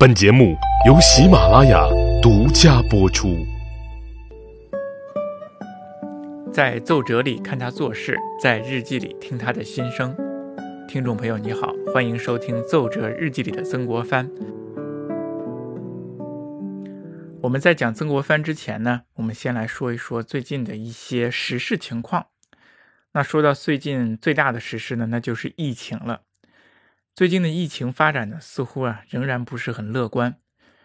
本节目由喜马拉雅独家播出。在奏折里看他做事，在日记里听他的心声。听众朋友，你好，欢迎收听《奏折日记里的曾国藩》。我们在讲曾国藩之前呢，我们先来说一说最近的一些时事情况。那说到最近最大的时事呢，那就是疫情了。最近的疫情发展呢，似乎啊仍然不是很乐观。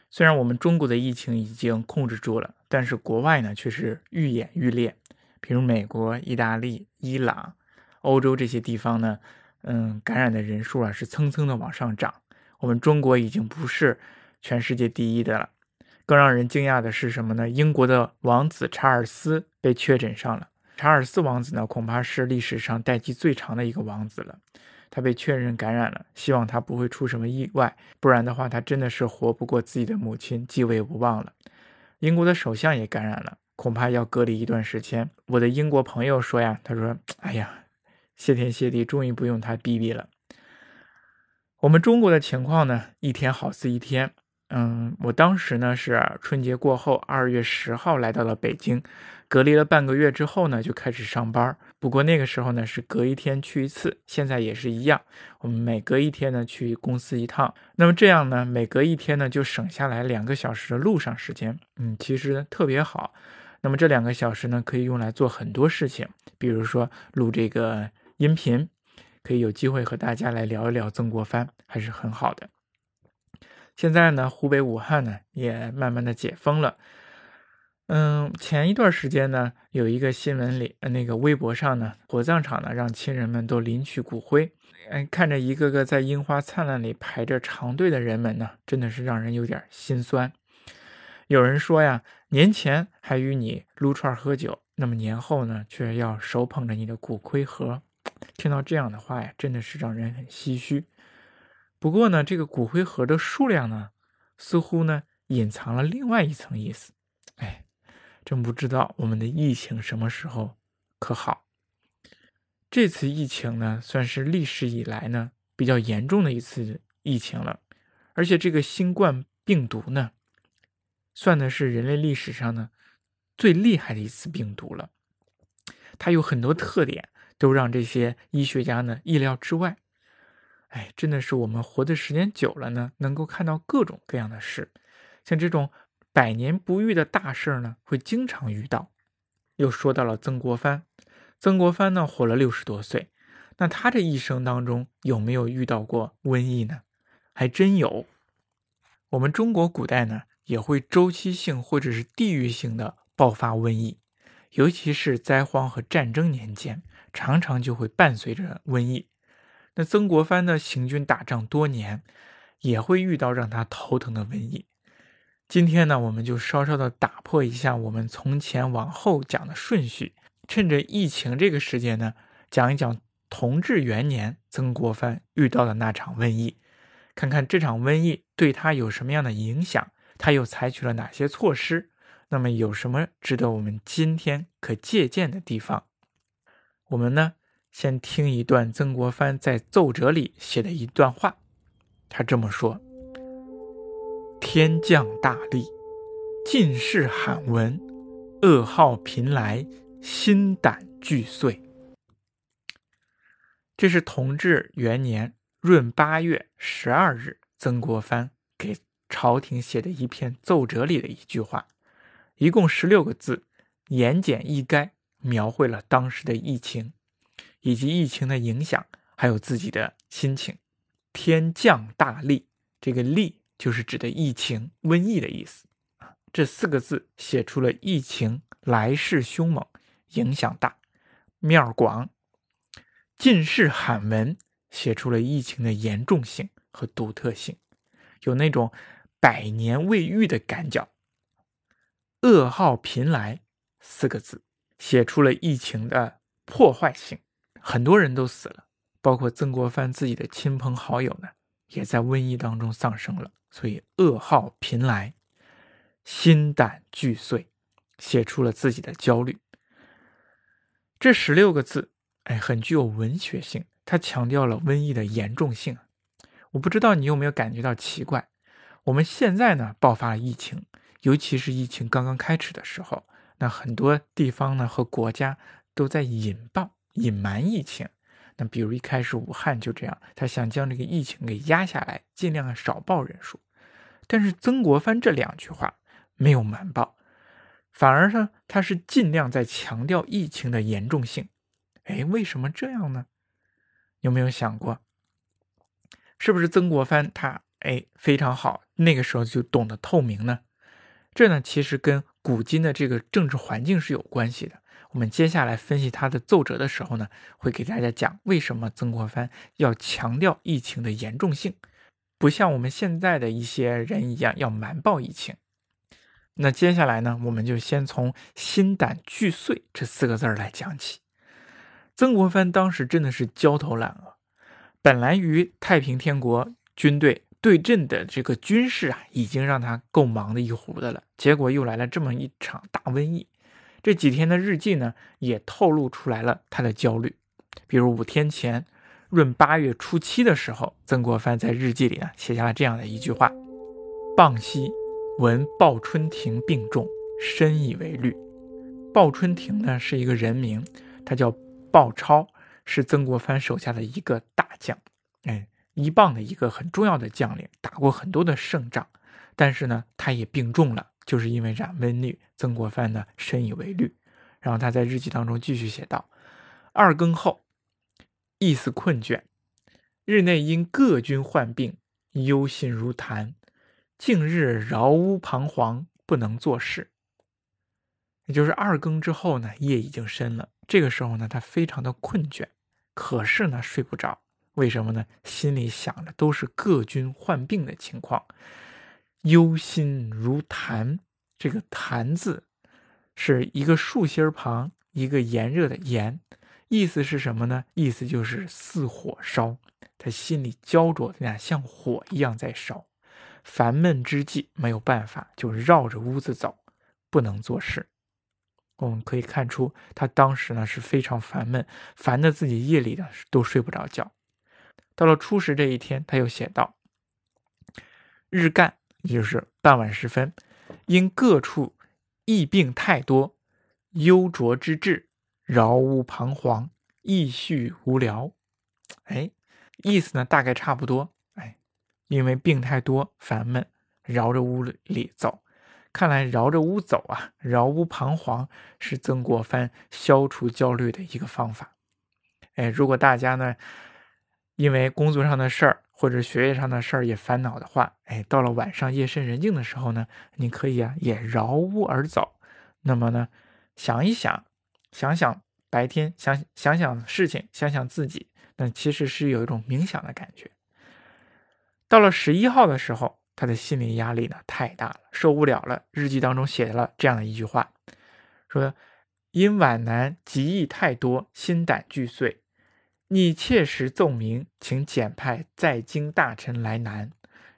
虽然我们中国的疫情已经控制住了，但是国外呢却是愈演愈烈。比如美国、意大利、伊朗、欧洲这些地方呢，嗯，感染的人数啊是蹭蹭的往上涨。我们中国已经不是全世界第一的了。更让人惊讶的是什么呢？英国的王子查尔斯被确诊上了。查尔斯王子呢，恐怕是历史上待机最长的一个王子了。他被确认感染了，希望他不会出什么意外，不然的话，他真的是活不过自己的母亲继位无望了。英国的首相也感染了，恐怕要隔离一段时间。我的英国朋友说呀，他说：“哎呀，谢天谢地，终于不用他逼逼了。”我们中国的情况呢，一天好似一天。嗯，我当时呢是春节过后，二月十号来到了北京，隔离了半个月之后呢，就开始上班。不过那个时候呢是隔一天去一次，现在也是一样，我们每隔一天呢去公司一趟。那么这样呢，每隔一天呢就省下来两个小时的路上时间，嗯，其实特别好。那么这两个小时呢可以用来做很多事情，比如说录这个音频，可以有机会和大家来聊一聊曾国藩，还是很好的。现在呢，湖北武汉呢也慢慢的解封了。嗯，前一段时间呢，有一个新闻里，那个微博上呢，火葬场呢让亲人们都领取骨灰。嗯，看着一个个在樱花灿烂里排着长队的人们呢，真的是让人有点心酸。有人说呀，年前还与你撸串喝酒，那么年后呢，却要手捧着你的骨灰盒。听到这样的话呀，真的是让人很唏嘘。不过呢，这个骨灰盒的数量呢，似乎呢隐藏了另外一层意思。哎，真不知道我们的疫情什么时候可好。这次疫情呢，算是历史以来呢比较严重的一次疫情了。而且这个新冠病毒呢，算的是人类历史上呢最厉害的一次病毒了。它有很多特点，都让这些医学家呢意料之外。哎，真的是我们活的时间久了呢，能够看到各种各样的事，像这种百年不遇的大事呢，会经常遇到。又说到了曾国藩，曾国藩呢活了六十多岁，那他这一生当中有没有遇到过瘟疫呢？还真有。我们中国古代呢也会周期性或者是地域性的爆发瘟疫，尤其是灾荒和战争年间，常常就会伴随着瘟疫。那曾国藩呢，行军打仗多年，也会遇到让他头疼的瘟疫。今天呢，我们就稍稍的打破一下我们从前往后讲的顺序，趁着疫情这个时间呢，讲一讲同治元年曾国藩遇到的那场瘟疫，看看这场瘟疫对他有什么样的影响，他又采取了哪些措施，那么有什么值得我们今天可借鉴的地方？我们呢？先听一段曾国藩在奏折里写的一段话，他这么说：“天降大利，进士罕闻，噩耗频来，心胆俱碎。”这是同治元年闰八月十二日，曾国藩给朝廷写的一篇奏折里的一句话，一共十六个字，言简意赅，描绘了当时的疫情。以及疫情的影响，还有自己的心情。天降大利，这个“利”就是指的疫情、瘟疫的意思。这四个字写出了疫情来势凶猛，影响大，面广。进士罕闻，写出了疫情的严重性和独特性，有那种百年未遇的感脚。噩耗频来，四个字写出了疫情的破坏性。很多人都死了，包括曾国藩自己的亲朋好友呢，也在瘟疫当中丧生了。所以噩耗频来，心胆俱碎，写出了自己的焦虑。这十六个字，哎，很具有文学性，它强调了瘟疫的严重性。我不知道你有没有感觉到奇怪，我们现在呢爆发了疫情，尤其是疫情刚刚开始的时候，那很多地方呢和国家都在隐报、隐瞒疫情。那比如一开始武汉就这样，他想将这个疫情给压下来，尽量少报人数。但是曾国藩这两句话没有瞒报，反而呢他是尽量在强调疫情的严重性。哎，为什么这样呢？有没有想过，是不是曾国藩他哎非常好，那个时候就懂得透明呢？这呢其实跟古今的这个政治环境是有关系的。我们接下来分析他的奏折的时候呢，会给大家讲为什么曾国藩要强调疫情的严重性，不像我们现在的一些人一样要瞒报疫情。那接下来呢，我们就先从“心胆俱碎”这四个字来讲起。曾国藩当时真的是焦头烂额，本来与太平天国军队对阵的这个军事啊，已经让他够忙的一壶的了，结果又来了这么一场大瘟疫。这几天的日记呢，也透露出来了他的焦虑。比如五天前，闰八月初七的时候，曾国藩在日记里呢写下了这样的一句话：“傍夕闻鲍春亭病重，深以为虑。”鲍春亭呢是一个人名，他叫鲍超，是曾国藩手下的一个大将，哎，一棒的一个很重要的将领，打过很多的胜仗，但是呢，他也病重了。就是因为染瘟疫，曾国藩呢深以为虑。然后他在日记当中继续写道：“二更后，意思困倦，日内因各军患病，忧心如痰。近日饶屋彷徨，不能做事。”也就是二更之后呢，夜已经深了。这个时候呢，他非常的困倦，可是呢睡不着。为什么呢？心里想的都是各军患病的情况。忧心如痰，这个“痰”字是一个竖心旁，一个炎热的“炎”，意思是什么呢？意思就是似火烧，他心里焦灼的呀，像火一样在烧。烦闷之际，没有办法，就绕着屋子走，不能做事。我们可以看出，他当时呢是非常烦闷，烦的自己夜里呢都睡不着觉。到了初十这一天，他又写道：“日干。”也就是傍晚时分，因各处疫病太多，忧灼之至，饶屋彷徨，意绪无聊。哎，意思呢大概差不多。哎，因为病太多，烦闷，绕着屋里走。看来绕着屋走啊，绕屋彷徨是曾国藩消除焦虑的一个方法。哎，如果大家呢，因为工作上的事儿，或者学业上的事儿也烦恼的话，哎，到了晚上夜深人静的时候呢，你可以啊也绕屋而走，那么呢，想一想，想想白天，想想想事情，想想自己，那其实是有一种冥想的感觉。到了十一号的时候，他的心理压力呢太大了，受不了了。日记当中写了这样的一句话，说因皖南疾疫太多，心胆俱碎。你切实奏明，请简派在京大臣来南，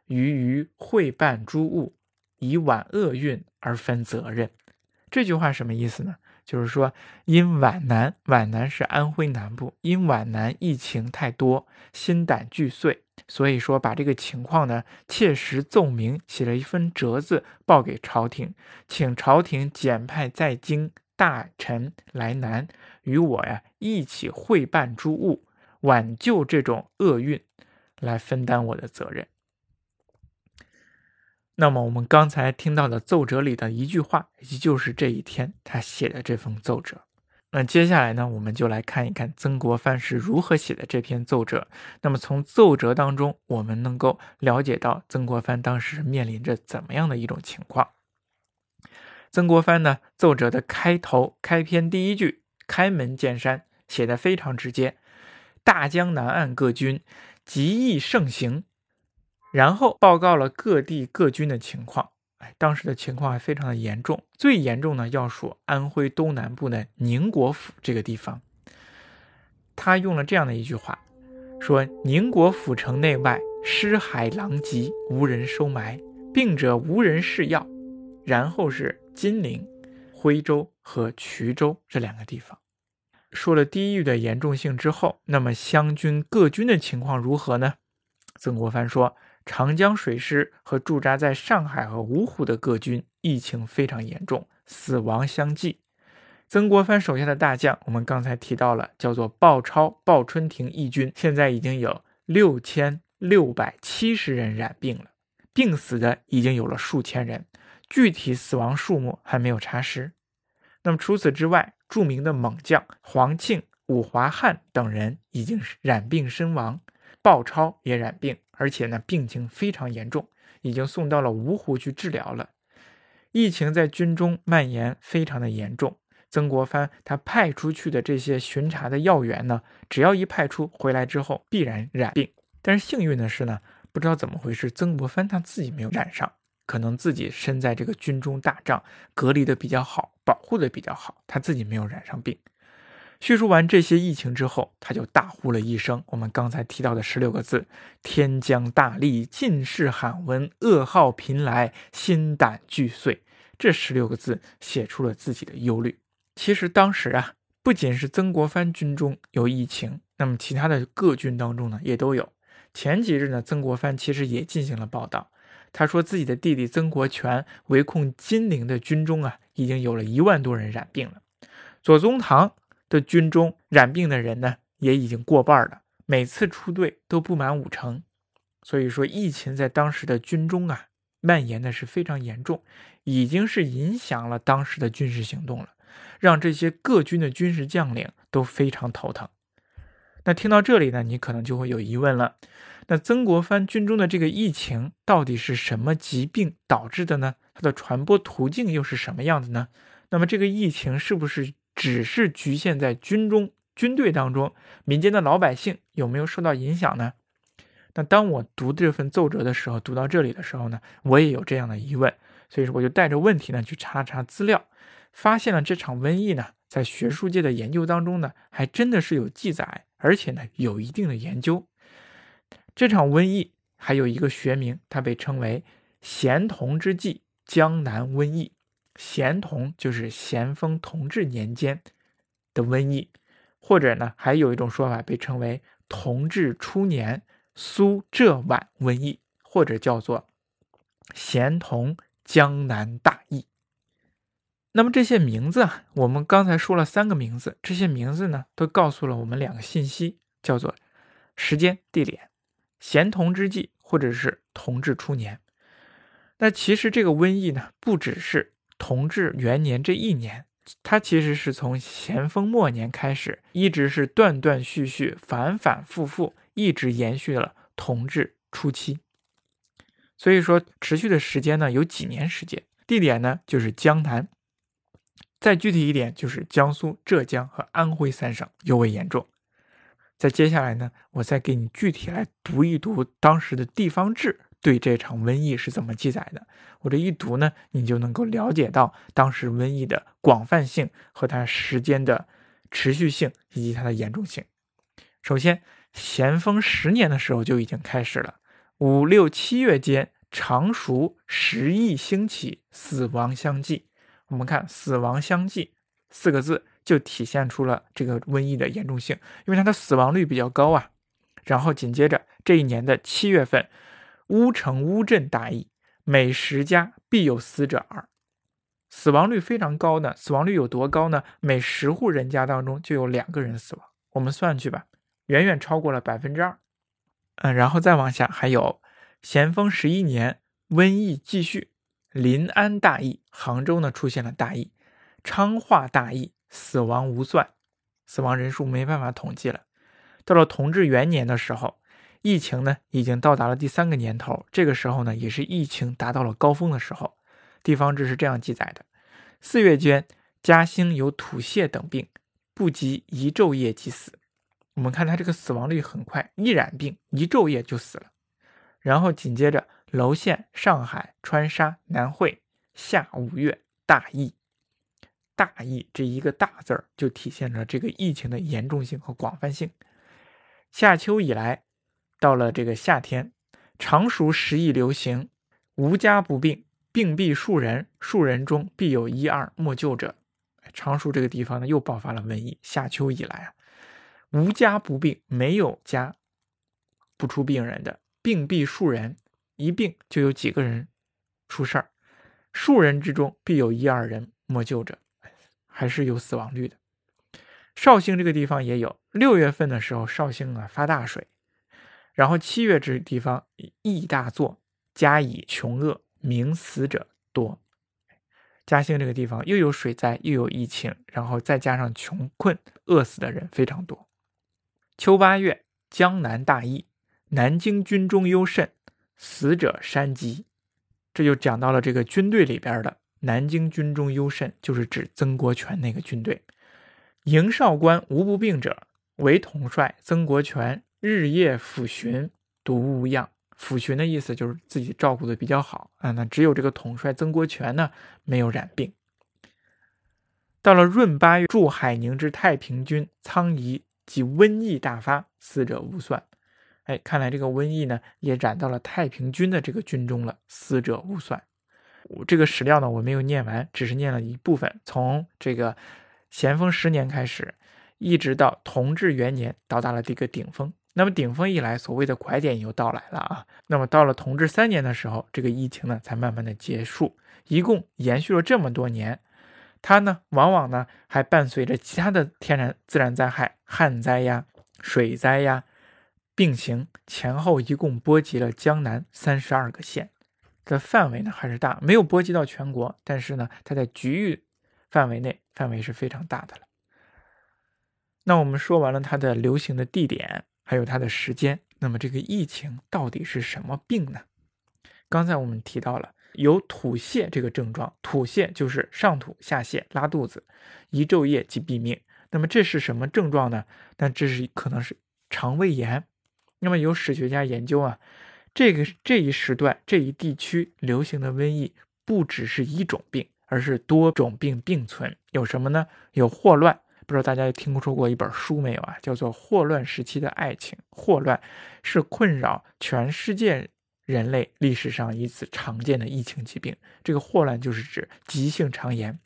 于于会办诸务，以挽厄运而分责任。这句话什么意思呢？就是说，因皖南，皖南是安徽南部，因皖南疫情太多，心胆俱碎，所以说把这个情况呢，切实奏明，写了一份折子报给朝廷，请朝廷简派在京大臣来南。与我呀一起会办诸务，挽救这种厄运，来分担我的责任。那么我们刚才听到的奏折里的一句话，也就是这一天他写的这封奏折。那接下来呢，我们就来看一看曾国藩是如何写的这篇奏折。那么从奏折当中，我们能够了解到曾国藩当时面临着怎么样的一种情况。曾国藩呢，奏折的开头开篇第一句。开门见山，写的非常直接。大江南岸各军极易盛行，然后报告了各地各军的情况。哎，当时的情况还非常的严重，最严重呢要数安徽东南部的宁国府这个地方。他用了这样的一句话，说宁国府城内外尸骸狼藉，无人收埋，病者无人试药。然后是金陵。徽州和衢州这两个地方，说了地域的严重性之后，那么湘军各军的情况如何呢？曾国藩说：“长江水师和驻扎在上海和芜湖的各军疫情非常严重，死亡相继。曾国藩手下的大将，我们刚才提到了，叫做鲍超、鲍春亭义军，现在已经有六千六百七十人染病了，病死的已经有了数千人，具体死亡数目还没有查实。那么除此之外，著名的猛将黄庆、武华汉等人已经染病身亡，鲍超也染病。而且呢，病情非常严重，已经送到了芜湖去治疗了。疫情在军中蔓延非常的严重。曾国藩他派出去的这些巡查的要员呢，只要一派出回来之后，必然染病。但是幸运的是呢，不知道怎么回事，曾国藩他自己没有染上，可能自己身在这个军中大帐，隔离的比较好，保护的比较好，他自己没有染上病。叙述完这些疫情之后，他就大呼了一声我们刚才提到的十六个字：“天将大利，尽是罕闻，噩耗频来，心胆俱碎。”这十六个字写出了自己的忧虑。其实当时啊，不仅是曾国藩军中有疫情，那么其他的各军当中呢也都有。前几日呢，曾国藩其实也进行了报道，他说自己的弟弟曾国荃围控金陵的军中啊，已经有了一万多人染病了。左宗棠。的军中染病的人呢，也已经过半了。每次出队都不满五成，所以说疫情在当时的军中啊，蔓延的是非常严重，已经是影响了当时的军事行动了，让这些各军的军事将领都非常头疼。那听到这里呢，你可能就会有疑问了：那曾国藩军中的这个疫情到底是什么疾病导致的呢？它的传播途径又是什么样的呢？那么这个疫情是不是？只是局限在军中、军队当中，民间的老百姓有没有受到影响呢？那当我读这份奏折的时候，读到这里的时候呢，我也有这样的疑问，所以说我就带着问题呢去查了查资料，发现了这场瘟疫呢，在学术界的研究当中呢，还真的是有记载，而且呢有一定的研究。这场瘟疫还有一个学名，它被称为咸同之际江南瘟疫。咸同就是咸丰同治年间的瘟疫，或者呢，还有一种说法被称为同治初年苏浙皖瘟疫，或者叫做咸同江南大疫。那么这些名字啊，我们刚才说了三个名字，这些名字呢，都告诉了我们两个信息，叫做时间、地点，咸同之际，或者是同治初年。那其实这个瘟疫呢，不只是。同治元年这一年，它其实是从咸丰末年开始，一直是断断续续、反反复复，一直延续了同治初期。所以说，持续的时间呢有几年时间，地点呢就是江南，再具体一点就是江苏、浙江和安徽三省尤为严重。在接下来呢，我再给你具体来读一读当时的地方志。对这场瘟疫是怎么记载的？我这一读呢，你就能够了解到当时瘟疫的广泛性和它时间的持续性以及它的严重性。首先，咸丰十年的时候就已经开始了，五六七月间，常熟十亿兴起，死亡相继。我们看“死亡相继”四个字，就体现出了这个瘟疫的严重性，因为它的死亡率比较高啊。然后紧接着这一年的七月份。乌城乌镇大疫，每十家必有死者二，死亡率非常高呢。死亡率有多高呢？每十户人家当中就有两个人死亡。我们算去吧，远远超过了百分之二。嗯，然后再往下，还有咸丰十一年瘟疫继续，临安大疫，杭州呢出现了大疫，昌化大疫，死亡无算，死亡人数没办法统计了。到了同治元年的时候。疫情呢，已经到达了第三个年头，这个时候呢，也是疫情达到了高峰的时候。地方志是这样记载的：四月间，嘉兴有吐泻等病，不及一昼夜即死。我们看他这个死亡率很快，一染病一昼夜就死了。然后紧接着，娄县、上海、川沙、南汇，下五月大疫。大疫这一个大字儿，就体现了这个疫情的严重性和广泛性。夏秋以来。到了这个夏天，常熟时疫流行，无家不病，病必数人，数人中必有一二莫救者。常熟这个地方呢，又爆发了瘟疫。夏秋以来啊，无家不病，没有家不出病人的，病必数人，一病就有几个人出事儿，数人之中必有一二人莫救者，还是有死亡率的。绍兴这个地方也有，六月份的时候，绍兴啊发大水，然后七月这地方疫大作，加以穷恶，名死者多。嘉兴这个地方又有水灾，又有疫情，然后再加上穷困，饿死的人非常多。秋八月，江南大疫，南京军中忧甚，死者山积。这就讲到了这个军队里边的南京军中优甚，就是指曾国荃那个军队。营哨官无不病者，唯统帅曾国荃日夜抚巡，独无恙。抚巡的意思就是自己照顾的比较好啊，那只有这个统帅曾国荃呢没有染病。到了闰八月，驻海宁之太平军苍夷及瘟疫大发，死者无算。哎，看来这个瘟疫呢也染到了太平军的这个军中了，死者无算。这个史料呢我没有念完，只是念了一部分，从这个咸丰十年开始，一直到同治元年到达了这个顶峰。那么顶峰一来，所谓的拐点又到来了啊。那么到了同治三年的时候，这个疫情呢才慢慢的结束，一共延续了这么多年。它呢，往往呢还伴随着其他的天然自然灾害，旱灾呀、水灾呀并行，前后一共波及了江南三十二个县，的范围呢还是大，没有波及到全国，但是呢，它在局域范围内范围是非常大的了。那我们说完了它的流行的地点。还有它的时间，那么这个疫情到底是什么病呢？刚才我们提到了有吐泻这个症状，吐泻就是上吐下泻、拉肚子，一昼夜即毙命。那么这是什么症状呢？那这是可能是肠胃炎。那么有史学家研究啊，这个这一时段这一地区流行的瘟疫不只是一种病，而是多种病并存。有什么呢？有霍乱。不知道大家听说过一本书没有啊？叫做《霍乱时期的爱情》。霍乱是困扰全世界人类历史上一次常见的疫情疾病。这个霍乱就是指急性肠炎，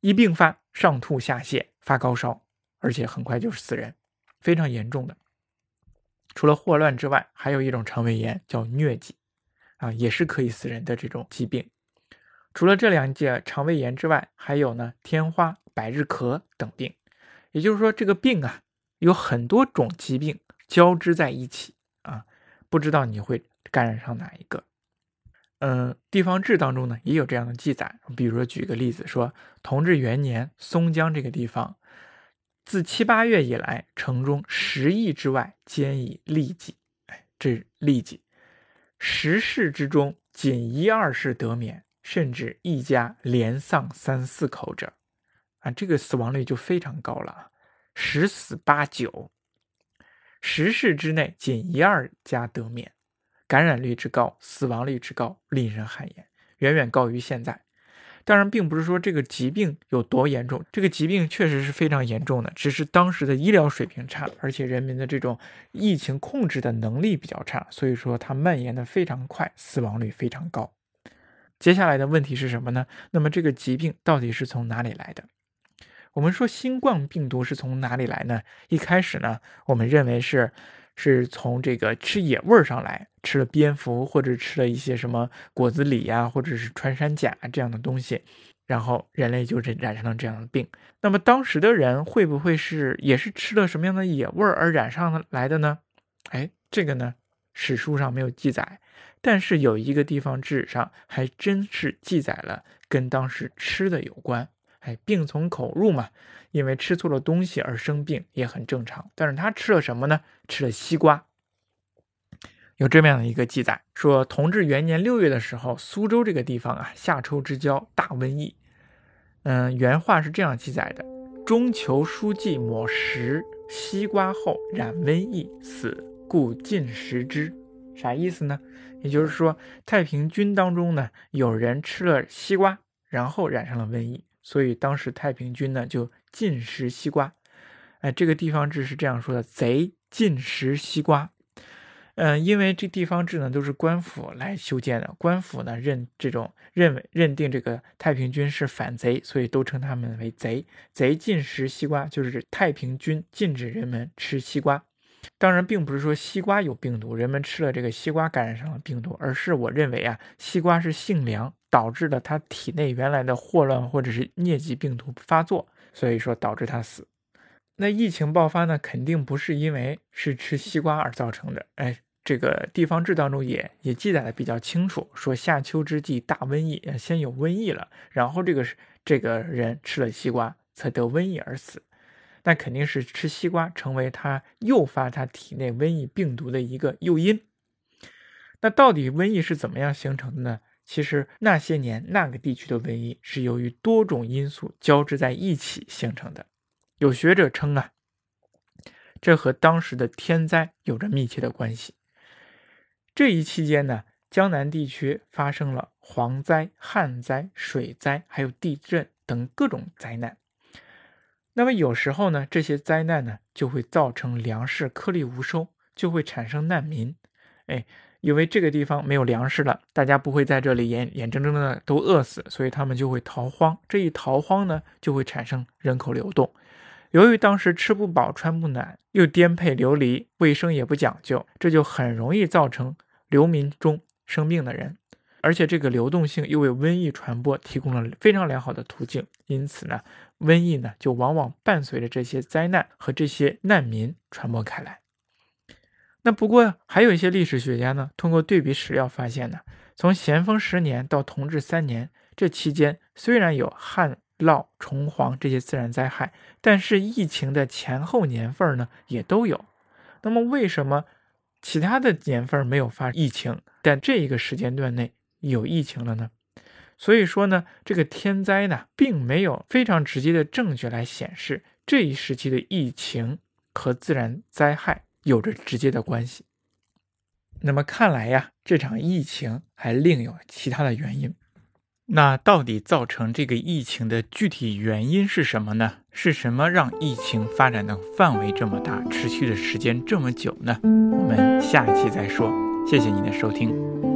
一病发上吐下泻，发高烧，而且很快就是死人，非常严重的。除了霍乱之外，还有一种肠胃炎叫疟疾，啊，也是可以死人的这种疾病。除了这两届肠胃炎之外，还有呢天花。百日咳等病，也就是说，这个病啊，有很多种疾病交织在一起啊，不知道你会感染上哪一个。嗯，地方志当中呢也有这样的记载，比如说举个例子，说同治元年松江这个地方，自七八月以来，城中十亿之外兼以痢疾，哎，这痢疾，十室之中仅一二室得免，甚至一家连丧三四口者。啊，这个死亡率就非常高了，十死八九，十世之内仅一二家得免，感染率之高，死亡率之高，令人汗颜，远远高于现在。当然，并不是说这个疾病有多严重，这个疾病确实是非常严重的，只是当时的医疗水平差，而且人民的这种疫情控制的能力比较差，所以说它蔓延的非常快，死亡率非常高。接下来的问题是什么呢？那么这个疾病到底是从哪里来的？我们说新冠病毒是从哪里来呢？一开始呢，我们认为是是从这个吃野味儿上来，吃了蝙蝠或者吃了一些什么果子狸呀，或者是穿山甲这样的东西，然后人类就染染上了这样的病。那么当时的人会不会是也是吃了什么样的野味儿而染上来的呢？哎，这个呢史书上没有记载，但是有一个地方志上还真是记载了跟当时吃的有关。哎，病从口入嘛，因为吃错了东西而生病也很正常。但是他吃了什么呢？吃了西瓜。有这么样的一个记载，说同治元年六月的时候，苏州这个地方啊，夏秋之交，大瘟疫。嗯，原话是这样记载的：中求书记抹食西瓜后染瘟疫死，故禁食之。啥意思呢？也就是说，太平军当中呢，有人吃了西瓜，然后染上了瘟疫。所以当时太平军呢就禁食西瓜，哎，这个地方志是这样说的：贼禁食西瓜。嗯，因为这地方志呢都是官府来修建的，官府呢认这种认为认定这个太平军是反贼，所以都称他们为贼。贼禁食西瓜，就是太平军禁止人们吃西瓜。当然，并不是说西瓜有病毒，人们吃了这个西瓜感染上了病毒，而是我认为啊，西瓜是性凉，导致了他体内原来的霍乱或者是疟疾病毒发作，所以说导致他死。那疫情爆发呢，肯定不是因为是吃西瓜而造成的。哎，这个地方志当中也也记载的比较清楚，说夏秋之际大瘟疫，先有瘟疫了，然后这个这个人吃了西瓜才得瘟疫而死。那肯定是吃西瓜成为他诱发他体内瘟疫病毒的一个诱因。那到底瘟疫是怎么样形成的呢？其实那些年那个地区的瘟疫是由于多种因素交织在一起形成的。有学者称啊，这和当时的天灾有着密切的关系。这一期间呢，江南地区发生了蝗灾、旱灾、水灾，还有地震等各种灾难。那么有时候呢，这些灾难呢就会造成粮食颗粒无收，就会产生难民。哎，因为这个地方没有粮食了，大家不会在这里眼眼睁睁的都饿死，所以他们就会逃荒。这一逃荒呢，就会产生人口流动。由于当时吃不饱穿不暖，又颠沛流离，卫生也不讲究，这就很容易造成流民中生病的人。而且这个流动性又为瘟疫传播提供了非常良好的途径，因此呢，瘟疫呢就往往伴随着这些灾难和这些难民传播开来。那不过还有一些历史学家呢，通过对比史料发现呢，从咸丰十年到同治三年这期间，虽然有旱涝虫蝗这些自然灾害，但是疫情的前后年份呢也都有。那么为什么其他的年份没有发疫情，但这一个时间段内？有疫情了呢，所以说呢，这个天灾呢，并没有非常直接的证据来显示这一时期的疫情和自然灾害有着直接的关系。那么看来呀，这场疫情还另有其他的原因。那到底造成这个疫情的具体原因是什么呢？是什么让疫情发展的范围这么大，持续的时间这么久呢？我们下一期再说。谢谢您的收听。